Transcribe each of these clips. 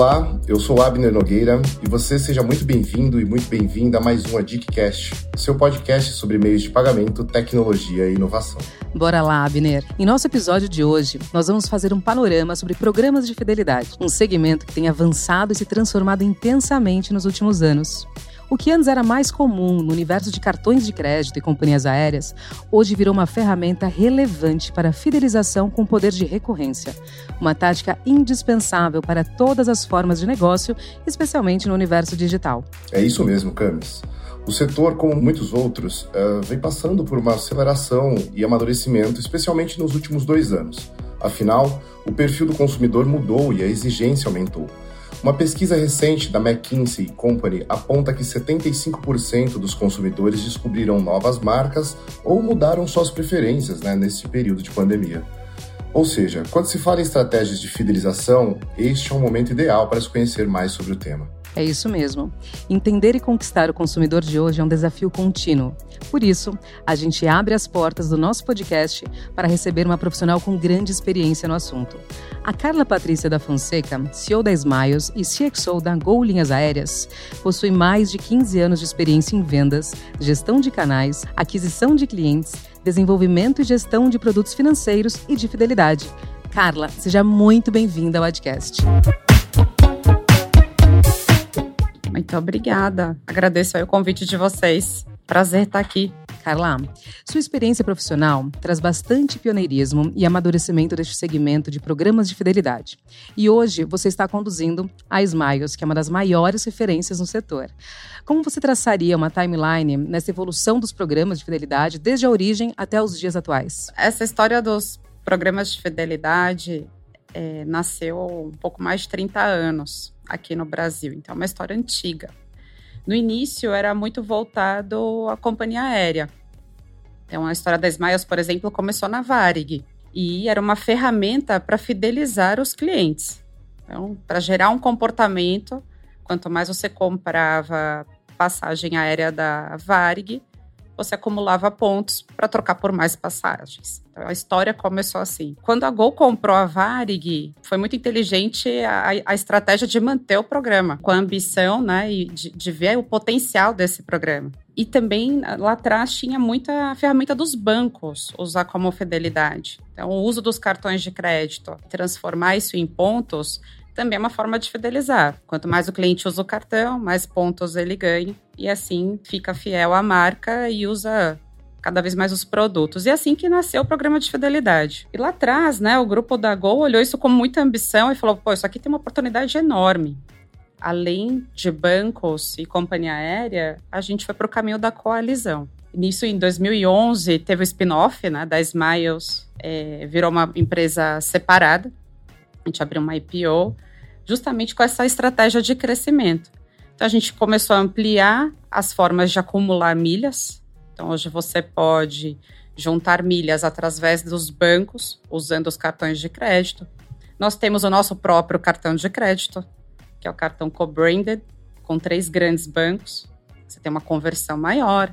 Olá, eu sou Abner Nogueira e você seja muito bem-vindo e muito bem-vinda a mais um Adicast, seu podcast sobre meios de pagamento, tecnologia e inovação. Bora lá, Abner. Em nosso episódio de hoje, nós vamos fazer um panorama sobre programas de fidelidade, um segmento que tem avançado e se transformado intensamente nos últimos anos. O que antes era mais comum no universo de cartões de crédito e companhias aéreas, hoje virou uma ferramenta relevante para a fidelização com poder de recorrência. Uma tática indispensável para todas as formas de negócio, especialmente no universo digital. É isso mesmo, Camis. O setor, como muitos outros, uh, vem passando por uma aceleração e amadurecimento, especialmente nos últimos dois anos. Afinal, o perfil do consumidor mudou e a exigência aumentou. Uma pesquisa recente da McKinsey Company aponta que 75% dos consumidores descobriram novas marcas ou mudaram suas preferências né, nesse período de pandemia. Ou seja, quando se fala em estratégias de fidelização, este é um momento ideal para se conhecer mais sobre o tema. É isso mesmo. Entender e conquistar o consumidor de hoje é um desafio contínuo. Por isso, a gente abre as portas do nosso podcast para receber uma profissional com grande experiência no assunto. A Carla Patrícia da Fonseca, CEO da Smiles e CXO da Gol Linhas Aéreas, possui mais de 15 anos de experiência em vendas, gestão de canais, aquisição de clientes, desenvolvimento e gestão de produtos financeiros e de fidelidade. Carla, seja muito bem-vinda ao podcast. Muito obrigada. Agradeço o convite de vocês. Prazer estar aqui. Carla, sua experiência profissional traz bastante pioneirismo e amadurecimento deste segmento de programas de fidelidade. E hoje você está conduzindo a Smiles, que é uma das maiores referências no setor. Como você traçaria uma timeline nessa evolução dos programas de fidelidade desde a origem até os dias atuais? Essa história dos programas de fidelidade é, nasceu um pouco mais de 30 anos aqui no Brasil, então é uma história antiga. No início era muito voltado à companhia aérea. Então a história da Smiles, por exemplo, começou na Varig e era uma ferramenta para fidelizar os clientes. Então, para gerar um comportamento, quanto mais você comprava passagem aérea da Varig, você acumulava pontos para trocar por mais passagens. Então, a história começou assim. Quando a Gol comprou a Varig, foi muito inteligente a, a estratégia de manter o programa, com a ambição né, de, de ver o potencial desse programa. E também lá atrás tinha muita ferramenta dos bancos usar como fidelidade. Então, o uso dos cartões de crédito, transformar isso em pontos, também é uma forma de fidelizar. Quanto mais o cliente usa o cartão, mais pontos ele ganha e assim fica fiel à marca e usa cada vez mais os produtos. E é assim que nasceu o programa de fidelidade. E lá atrás, né, o grupo da Gol olhou isso com muita ambição e falou: pô, isso aqui tem uma oportunidade enorme. Além de bancos e companhia aérea, a gente foi para o caminho da coalizão. Nisso, em 2011, teve o spin-off né, da Smiles, é, virou uma empresa separada. A gente abriu uma IPO justamente com essa estratégia de crescimento. Então, a gente começou a ampliar as formas de acumular milhas. Então, hoje você pode juntar milhas através dos bancos, usando os cartões de crédito. Nós temos o nosso próprio cartão de crédito, que é o cartão co-branded, com três grandes bancos. Você tem uma conversão maior.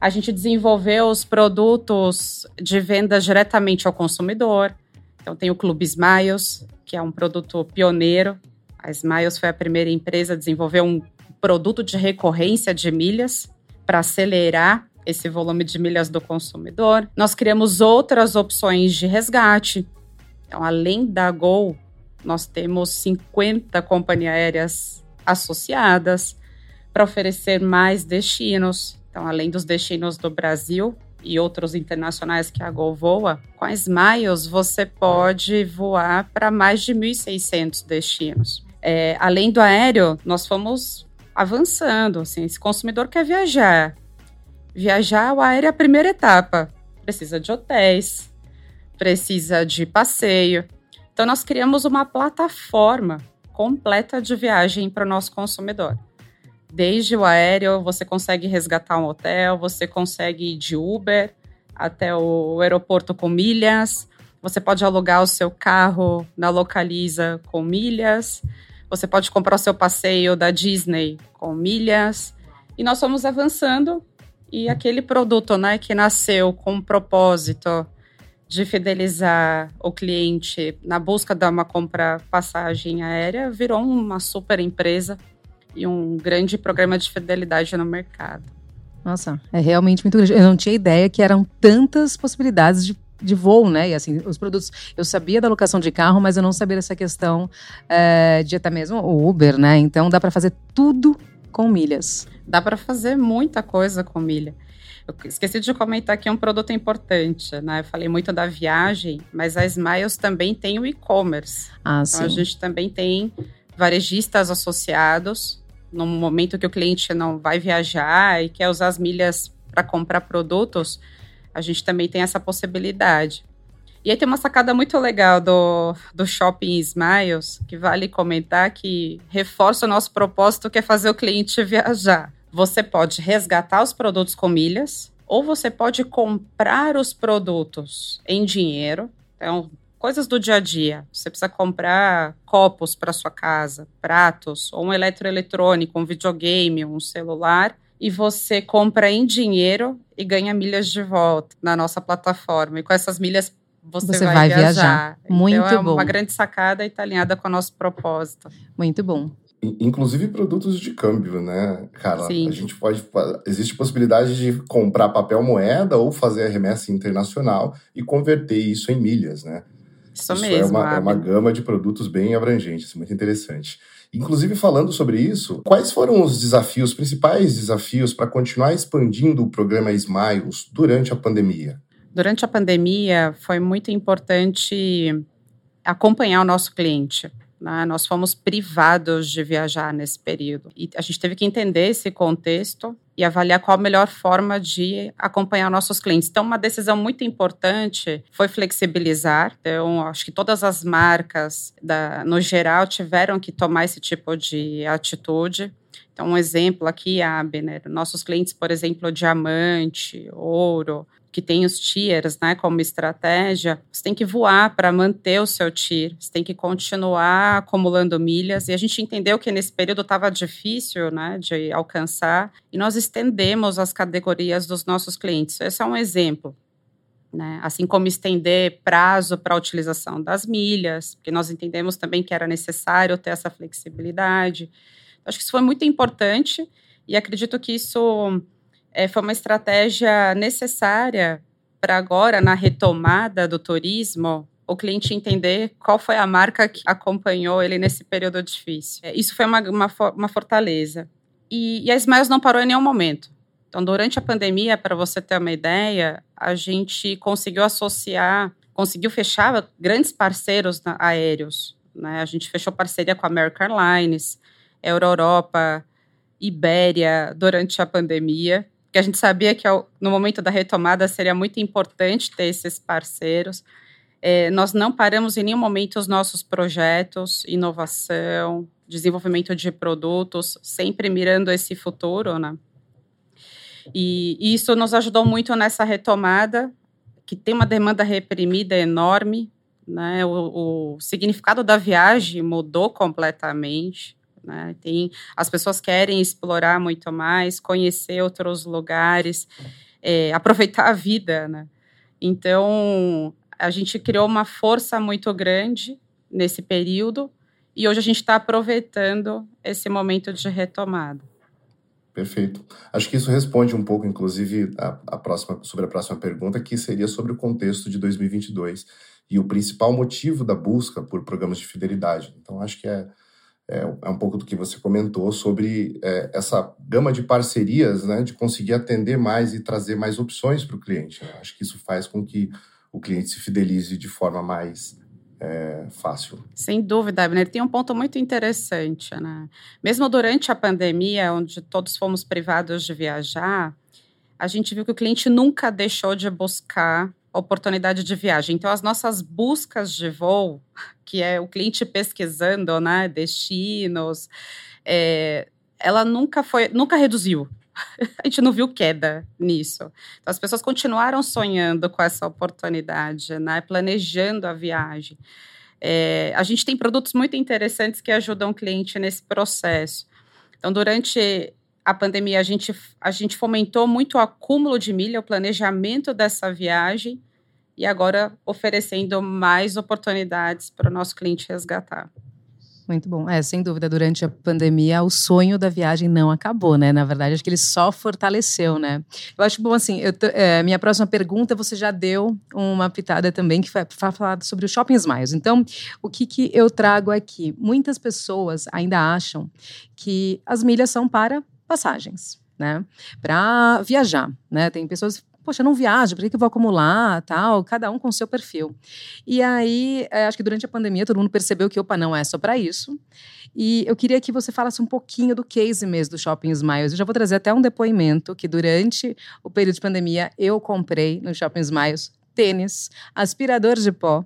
A gente desenvolveu os produtos de venda diretamente ao consumidor. Então, tem o Clube Smiles, que é um produto pioneiro. A Smiles foi a primeira empresa a desenvolver um produto de recorrência de milhas para acelerar esse volume de milhas do consumidor. Nós criamos outras opções de resgate. Então, além da Gol, nós temos 50 companhias aéreas associadas para oferecer mais destinos. Então, além dos destinos do Brasil, e outros internacionais que a Gol voa, com a Smiles você pode voar para mais de 1.600 destinos. É, além do aéreo, nós fomos avançando. Assim, esse consumidor quer viajar. Viajar, o aéreo é a primeira etapa. Precisa de hotéis, precisa de passeio. Então, nós criamos uma plataforma completa de viagem para o nosso consumidor. Desde o aéreo, você consegue resgatar um hotel, você consegue ir de Uber até o aeroporto com milhas, você pode alugar o seu carro na Localiza com milhas, você pode comprar o seu passeio da Disney com milhas. E nós fomos avançando e aquele produto, né, que nasceu com um propósito de fidelizar o cliente na busca de uma compra passagem aérea virou uma super empresa e um grande programa de fidelidade no mercado. Nossa, é realmente muito grande. Eu não tinha ideia que eram tantas possibilidades de de voo, né? E assim, os produtos. Eu sabia da locação de carro, mas eu não sabia dessa questão é, de até mesmo o Uber, né? Então dá para fazer tudo com milhas. Dá para fazer muita coisa com milha. Eu esqueci de comentar aqui um produto importante, né? Eu falei muito da viagem, mas a Smiles também tem o e-commerce. Ah, então sim. a gente também tem varejistas associados. No momento que o cliente não vai viajar e quer usar as milhas para comprar produtos, a gente também tem essa possibilidade. E aí tem uma sacada muito legal do, do Shopping Smiles, que vale comentar que reforça o nosso propósito, que é fazer o cliente viajar. Você pode resgatar os produtos com milhas, ou você pode comprar os produtos em dinheiro. Então, coisas do dia a dia. Você precisa comprar copos para sua casa, pratos, ou um eletroeletrônico, um videogame, um celular e você compra em dinheiro e ganha milhas de volta na nossa plataforma. E com essas milhas você, Você vai, vai viajar. viajar. Muito então, é bom. uma grande sacada e está alinhada com o nosso propósito. Muito bom. In- Inclusive produtos de câmbio, né, Carla? Sim. A gente pode. Existe possibilidade de comprar papel moeda ou fazer a remessa internacional e converter isso em milhas, né? Isso, Isso mesmo. é uma, é uma gama de produtos bem abrangente, é muito interessante. Inclusive, falando sobre isso, quais foram os desafios, principais desafios para continuar expandindo o programa Smiles durante a pandemia? Durante a pandemia, foi muito importante acompanhar o nosso cliente. Né? Nós fomos privados de viajar nesse período. E a gente teve que entender esse contexto e avaliar qual a melhor forma de acompanhar nossos clientes. Então, uma decisão muito importante foi flexibilizar. Então, acho que todas as marcas, da, no geral, tiveram que tomar esse tipo de atitude. Então, um exemplo aqui, Abner, nossos clientes, por exemplo, diamante, ouro, que tem os tiers, né, como estratégia, você tem que voar para manter o seu tier, você tem que continuar acumulando milhas, e a gente entendeu que nesse período estava difícil, né, de alcançar, e nós estendemos as categorias dos nossos clientes. Esse é um exemplo. Né? Assim como estender prazo para a utilização das milhas, porque nós entendemos também que era necessário ter essa flexibilidade. Acho que isso foi muito importante e acredito que isso é, foi uma estratégia necessária para agora, na retomada do turismo, o cliente entender qual foi a marca que acompanhou ele nesse período difícil. É, isso foi uma, uma, uma fortaleza. E, e a Smiles não parou em nenhum momento. Então, durante a pandemia, para você ter uma ideia, a gente conseguiu associar, conseguiu fechar grandes parceiros aéreos. Né? A gente fechou parceria com a American Airlines, Europa, Ibéria, durante a pandemia, porque a gente sabia que no momento da retomada seria muito importante ter esses parceiros. É, nós não paramos em nenhum momento os nossos projetos, inovação, desenvolvimento de produtos, sempre mirando esse futuro, né? E, e isso nos ajudou muito nessa retomada, que tem uma demanda reprimida enorme, né? O, o significado da viagem mudou completamente. Né? Tem, as pessoas querem explorar muito mais, conhecer outros lugares, é, aproveitar a vida. Né? Então, a gente criou uma força muito grande nesse período e hoje a gente está aproveitando esse momento de retomada. Perfeito. Acho que isso responde um pouco, inclusive, a, a próxima, sobre a próxima pergunta, que seria sobre o contexto de 2022 e o principal motivo da busca por programas de fidelidade. Então, acho que é, é, é um pouco do que você comentou sobre é, essa gama de parcerias, né, de conseguir atender mais e trazer mais opções para o cliente. Né? Acho que isso faz com que o cliente se fidelize de forma mais é, fácil. Sem dúvida, Abner. Tem um ponto muito interessante, né? Mesmo durante a pandemia, onde todos fomos privados de viajar, a gente viu que o cliente nunca deixou de buscar oportunidade de viagem. Então, as nossas buscas de voo, que é o cliente pesquisando, né, destinos, é, ela nunca foi, nunca reduziu. A gente não viu queda nisso. Então, as pessoas continuaram sonhando com essa oportunidade, né, planejando a viagem. É, a gente tem produtos muito interessantes que ajudam o cliente nesse processo. Então, durante a pandemia, a gente, a gente fomentou muito o acúmulo de milha, o planejamento dessa viagem. e agora oferecendo mais oportunidades para o nosso cliente resgatar. Muito bom. É, sem dúvida, durante a pandemia, o sonho da viagem não acabou, né? Na verdade, acho que ele só fortaleceu, né? Eu acho bom, assim, eu, é, minha próxima pergunta, você já deu uma pitada também, que foi falar sobre os shopping smiles. Então, o que, que eu trago aqui? Muitas pessoas ainda acham que as milhas são para passagens, né? Para viajar, né? Tem pessoas poxa, não viajo, por que, que eu vou acumular, tal, cada um com seu perfil. E aí, é, acho que durante a pandemia todo mundo percebeu que, opa, não é só para isso. E eu queria que você falasse um pouquinho do case mesmo do Shopping Smiles. Eu já vou trazer até um depoimento que durante o período de pandemia eu comprei no Shopping Smiles tênis, aspirador de pó,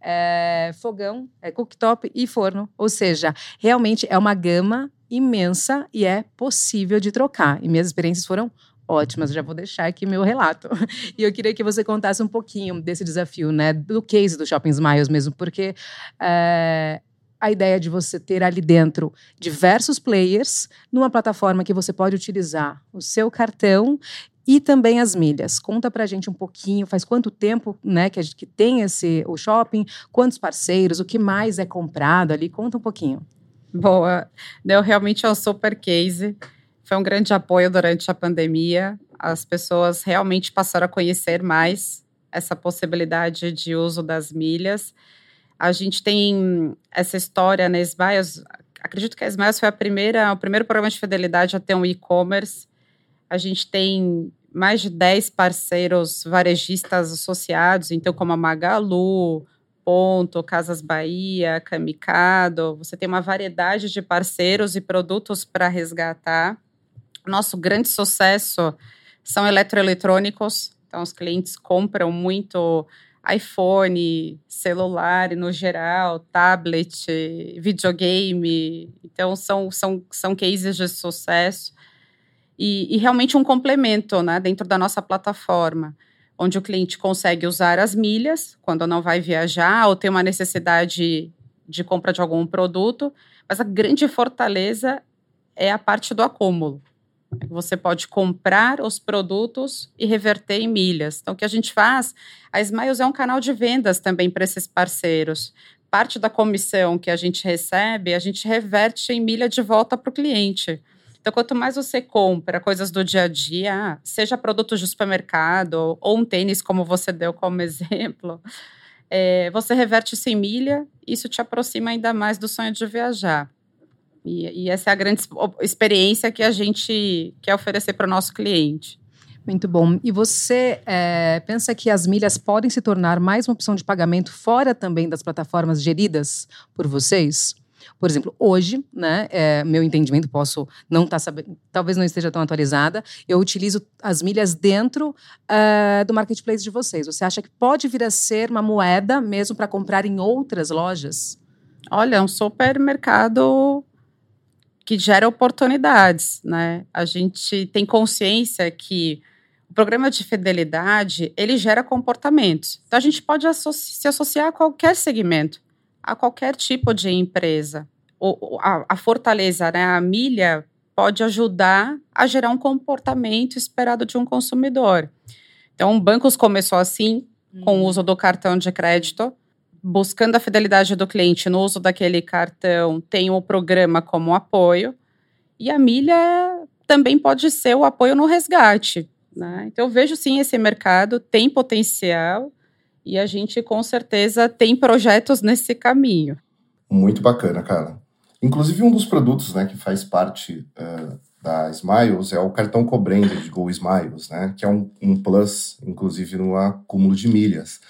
é, fogão, é, cooktop e forno. Ou seja, realmente é uma gama imensa e é possível de trocar. E minhas experiências foram ótimas. Já vou deixar aqui meu relato. E eu queria que você contasse um pouquinho desse desafio, né? Do case do Shopping Smiles mesmo, porque é, a ideia de você ter ali dentro diversos players numa plataforma que você pode utilizar o seu cartão e também as milhas. Conta pra gente um pouquinho, faz quanto tempo, né, que a gente que tem esse o shopping, quantos parceiros, o que mais é comprado ali, conta um pouquinho. Boa. Eu realmente é um super case. Foi um grande apoio durante a pandemia. As pessoas realmente passaram a conhecer mais essa possibilidade de uso das milhas. A gente tem essa história na Smiles. Acredito que a Smiles foi a primeira, o primeiro programa de fidelidade a ter um e-commerce. A gente tem mais de 10 parceiros varejistas associados, então como a Magalu, Ponto, Casas Bahia, Camicado. Você tem uma variedade de parceiros e produtos para resgatar nosso grande sucesso são eletroeletrônicos. Então, os clientes compram muito iPhone, celular no geral, tablet, videogame. Então, são, são, são cases de sucesso. E, e realmente um complemento né, dentro da nossa plataforma, onde o cliente consegue usar as milhas quando não vai viajar ou tem uma necessidade de compra de algum produto, mas a grande fortaleza é a parte do acúmulo. Você pode comprar os produtos e reverter em milhas. Então, o que a gente faz? A Smiles é um canal de vendas também para esses parceiros. Parte da comissão que a gente recebe, a gente reverte em milha de volta para o cliente. Então, quanto mais você compra coisas do dia a dia, seja produtos de supermercado ou um tênis, como você deu como exemplo, é, você reverte isso em milha, isso te aproxima ainda mais do sonho de viajar. E, e essa é a grande experiência que a gente quer oferecer para o nosso cliente. Muito bom. E você é, pensa que as milhas podem se tornar mais uma opção de pagamento fora também das plataformas geridas por vocês? Por exemplo, hoje, né, é, meu entendimento, posso não estar tá sabendo, talvez não esteja tão atualizada, eu utilizo as milhas dentro é, do marketplace de vocês. Você acha que pode vir a ser uma moeda mesmo para comprar em outras lojas? Olha, é um supermercado que gera oportunidades, né? A gente tem consciência que o programa de fidelidade ele gera comportamentos. Então a gente pode associ se associar a qualquer segmento, a qualquer tipo de empresa. O, a, a fortaleza, né, a milha pode ajudar a gerar um comportamento esperado de um consumidor. Então, bancos começou assim, com o uhum. uso do cartão de crédito buscando a fidelidade do cliente no uso daquele cartão, tem o programa como apoio. E a milha também pode ser o apoio no resgate. Né? Então, eu vejo sim esse mercado tem potencial e a gente com certeza tem projetos nesse caminho. Muito bacana, cara. Inclusive, um dos produtos né, que faz parte uh, da Smiles é o cartão co-branded Go Smiles, né, que é um, um plus, inclusive, no acúmulo de milhas.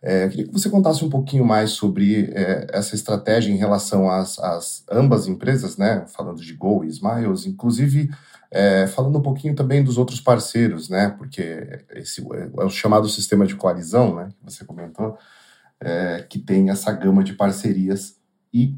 É, eu queria que você contasse um pouquinho mais sobre é, essa estratégia em relação às, às, ambas empresas, né? Falando de Go e Smiles, inclusive é, falando um pouquinho também dos outros parceiros, né? Porque esse é o chamado sistema de coalizão, né? Que você comentou, é, que tem essa gama de parcerias e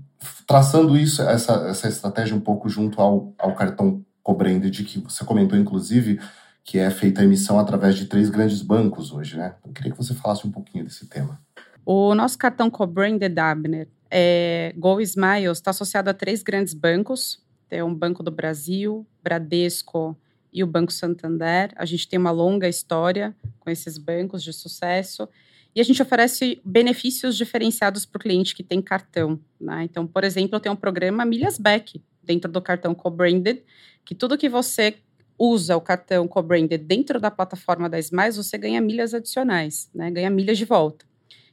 traçando isso, essa, essa estratégia um pouco junto ao, ao cartão co-branded que você comentou, inclusive, que é feita a emissão através de três grandes bancos hoje, né? Eu queria que você falasse um pouquinho desse tema. O nosso cartão co-branded Abner, é, Go Smiles, está associado a três grandes bancos. Um Banco do Brasil, Bradesco e o Banco Santander. A gente tem uma longa história com esses bancos de sucesso. E a gente oferece benefícios diferenciados para o cliente que tem cartão. Né? Então, por exemplo, eu tenho um programa Milhas Back dentro do cartão co-branded, que tudo que você usa o cartão co-branded dentro da plataforma da Smiles, você ganha milhas adicionais, né? ganha milhas de volta.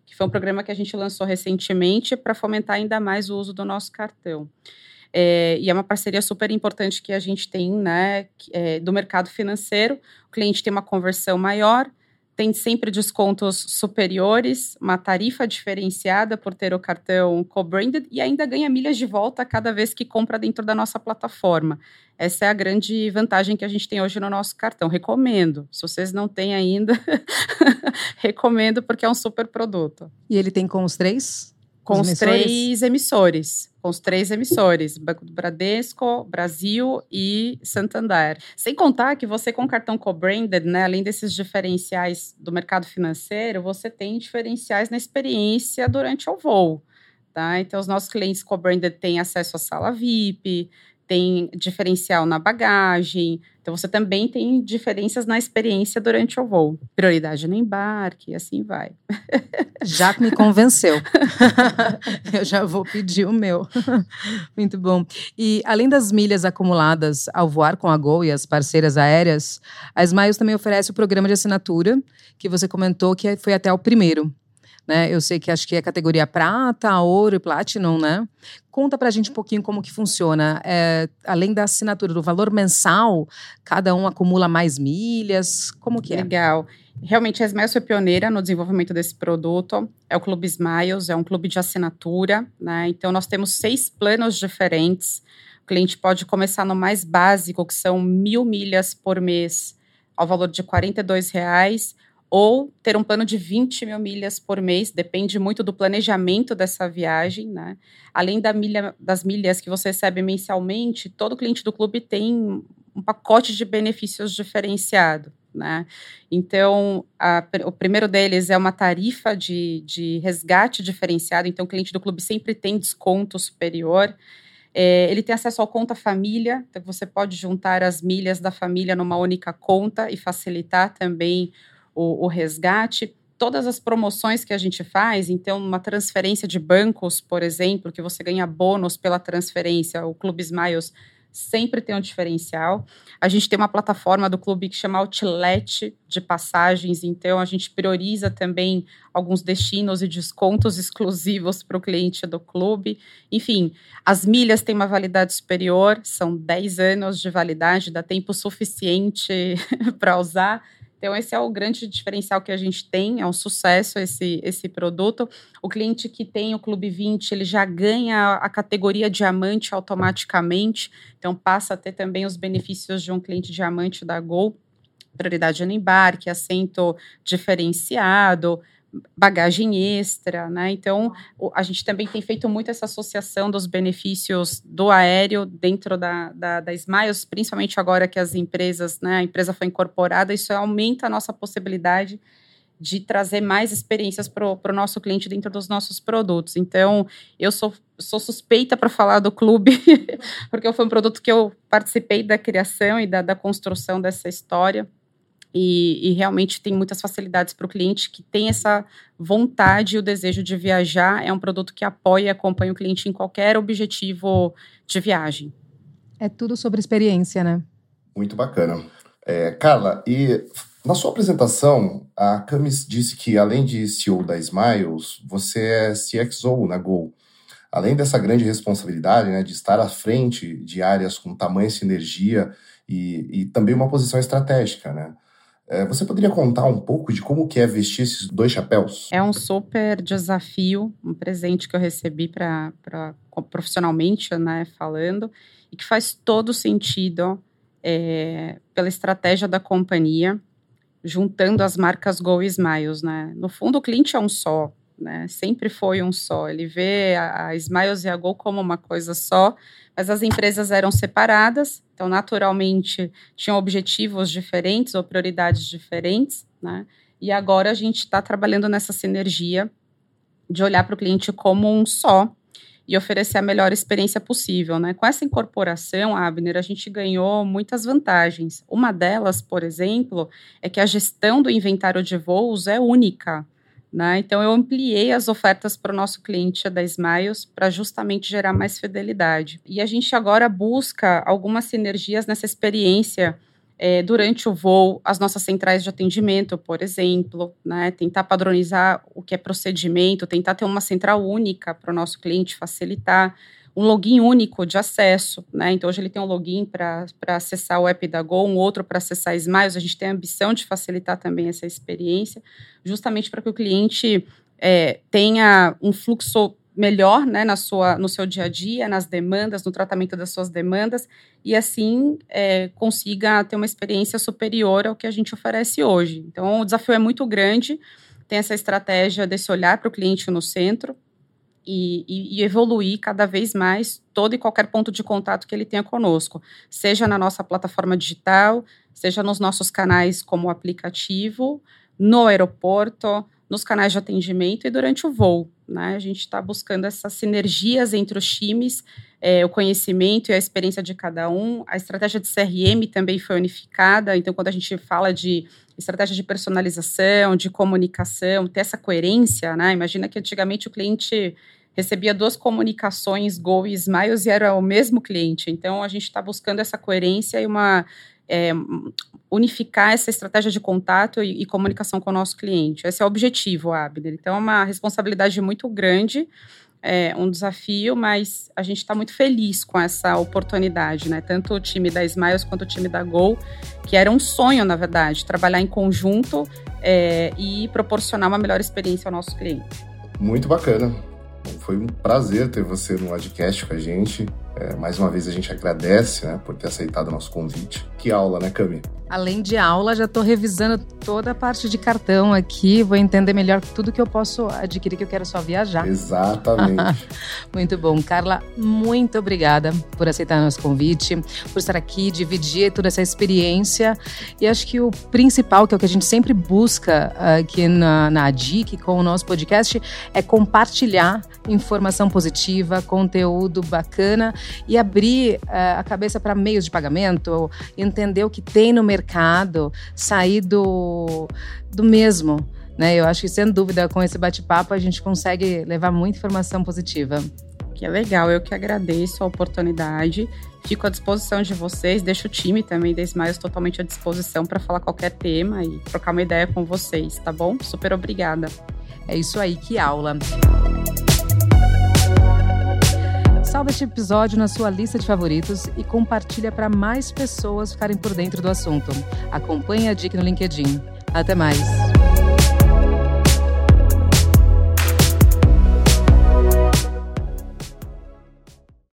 Que foi um programa que a gente lançou recentemente para fomentar ainda mais o uso do nosso cartão. É, e é uma parceria super importante que a gente tem né, é, do mercado financeiro. O cliente tem uma conversão maior, tem sempre descontos superiores, uma tarifa diferenciada por ter o cartão co-branded e ainda ganha milhas de volta cada vez que compra dentro da nossa plataforma. Essa é a grande vantagem que a gente tem hoje no nosso cartão. Recomendo. Se vocês não têm ainda, recomendo porque é um super produto. E ele tem com os três? Com os, os três emissores com os três emissores, Banco do Bradesco, Brasil e Santander. Sem contar que você com cartão co-branded, né, além desses diferenciais do mercado financeiro, você tem diferenciais na experiência durante o voo. Tá? Então, os nossos clientes co-branded têm acesso à sala VIP, tem diferencial na bagagem, então você também tem diferenças na experiência durante o voo. Prioridade no embarque, e assim vai. Já me convenceu. Eu já vou pedir o meu. Muito bom. E além das milhas acumuladas ao voar com a Gol e as parceiras aéreas, a Smiles também oferece o programa de assinatura, que você comentou que foi até o primeiro né? Eu sei que acho que é categoria prata, ouro e platinum, né? Conta pra gente um pouquinho como que funciona. É, além da assinatura, do valor mensal, cada um acumula mais milhas? Como que é? Legal. Realmente, a Smiles foi pioneira no desenvolvimento desse produto. É o Clube Smiles, é um clube de assinatura, né? Então, nós temos seis planos diferentes. O cliente pode começar no mais básico, que são mil milhas por mês, ao valor de 42 reais ou ter um plano de 20 mil milhas por mês, depende muito do planejamento dessa viagem, né? Além da milha, das milhas que você recebe mensalmente, todo cliente do clube tem um pacote de benefícios diferenciado, né? Então, a, o primeiro deles é uma tarifa de, de resgate diferenciado, então o cliente do clube sempre tem desconto superior. É, ele tem acesso ao conta família, então você pode juntar as milhas da família numa única conta e facilitar também o, o resgate, todas as promoções que a gente faz, então uma transferência de bancos, por exemplo, que você ganha bônus pela transferência, o Clube Smiles sempre tem um diferencial. A gente tem uma plataforma do clube que chama Outlet de passagens, então a gente prioriza também alguns destinos e descontos exclusivos para o cliente do clube. Enfim, as milhas têm uma validade superior, são 10 anos de validade, dá tempo suficiente para usar. Então, esse é o grande diferencial que a gente tem, é um sucesso esse, esse produto. O cliente que tem o Clube 20, ele já ganha a categoria diamante automaticamente, então passa a ter também os benefícios de um cliente diamante da Gol, prioridade no embarque, assento diferenciado, bagagem extra, né? Então, a gente também tem feito muito essa associação dos benefícios do aéreo dentro da, da, da Smiles, principalmente agora que as empresas, né, a empresa foi incorporada, isso aumenta a nossa possibilidade de trazer mais experiências para o nosso cliente dentro dos nossos produtos. Então, eu sou, sou suspeita para falar do clube, porque foi um produto que eu participei da criação e da, da construção dessa história. E, e, realmente tem muitas facilidades para o cliente que tem essa vontade e o desejo de viajar. É um produto que apoia e acompanha o cliente em qualquer objetivo de viagem. É tudo sobre experiência, né? Muito bacana. É, Carla, e na sua apresentação, a Camis disse que além de CEO da Smiles, você é CXO na Gol. Além dessa grande responsabilidade né, de estar à frente de áreas com tamanha sinergia e, e também uma posição estratégica, né? É, você poderia contar um pouco de como que é vestir esses dois chapéus? É um super desafio, um presente que eu recebi para profissionalmente, né, falando, e que faz todo sentido é, pela estratégia da companhia, juntando as marcas Go e Smiles, né? No fundo, o cliente é um só, né? Sempre foi um só. Ele vê a, a Smiles e a Go como uma coisa só, mas as empresas eram separadas, então naturalmente tinham objetivos diferentes ou prioridades diferentes, né? E agora a gente está trabalhando nessa sinergia de olhar para o cliente como um só e oferecer a melhor experiência possível, né? Com essa incorporação, Abner, a gente ganhou muitas vantagens. Uma delas, por exemplo, é que a gestão do inventário de voos é única. Né? Então, eu ampliei as ofertas para o nosso cliente da Smiles para justamente gerar mais fidelidade. E a gente agora busca algumas sinergias nessa experiência é, durante o voo, as nossas centrais de atendimento, por exemplo, né? tentar padronizar o que é procedimento, tentar ter uma central única para o nosso cliente facilitar um login único de acesso, né? Então hoje ele tem um login para acessar o app da Go, um outro para acessar Smiles. A gente tem a ambição de facilitar também essa experiência, justamente para que o cliente é, tenha um fluxo melhor né, na sua, no seu dia a dia, nas demandas, no tratamento das suas demandas, e assim é, consiga ter uma experiência superior ao que a gente oferece hoje. Então, o desafio é muito grande, tem essa estratégia desse olhar para o cliente no centro, e, e, e, evoluir cada vez mais todo e qualquer ponto de contato que ele tenha conosco, seja na nossa plataforma digital, seja nos nossos canais como aplicativo, no aeroporto, nos canais de atendimento e durante o voo. Né? A gente está buscando essas sinergias entre os times, é, o conhecimento e a experiência de cada um. A estratégia de CRM também foi unificada, então, quando a gente fala de estratégia de personalização, de comunicação, ter essa coerência, né? Imagina que antigamente o cliente recebia duas comunicações Go e Smiles e era o mesmo cliente. Então, a gente está buscando essa coerência e uma é, unificar essa estratégia de contato e, e, comunicação com o nosso cliente. Esse é o objetivo, Abner. Então, é uma responsabilidade muito grande, é um desafio, mas a gente está muito feliz com essa oportunidade, né? Tanto o time da Smiles quanto o time da Go, que era um sonho, na verdade, trabalhar em conjunto é, e proporcionar uma melhor experiência ao nosso cliente. Muito bacana. Foi um prazer ter você no podcast com a gente. É, mais uma vez a gente agradece né, por ter aceitado o nosso convite. Que aula, né, Cami? Além de aula, já estou revisando toda a parte de cartão aqui, vou entender melhor tudo que eu posso adquirir, que eu quero só viajar. Exatamente. muito bom. Carla, muito obrigada por aceitar nosso convite, por estar aqui, dividir toda essa experiência. E acho que o principal, que é o que a gente sempre busca aqui na, na ADIC, com o nosso podcast, é compartilhar informação positiva, conteúdo bacana e abrir uh, a cabeça para meios de pagamento, entender o que tem no mercado, sair do, do mesmo. Né? Eu acho que, sem dúvida, com esse bate-papo, a gente consegue levar muita informação positiva. Que é legal, eu que agradeço a oportunidade. Fico à disposição de vocês, deixo o time também da Smiles totalmente à disposição para falar qualquer tema e trocar uma ideia com vocês, tá bom? Super obrigada. É isso aí, que aula. Salva este episódio na sua lista de favoritos e compartilha para mais pessoas ficarem por dentro do assunto. Acompanhe a dica no LinkedIn. Até mais!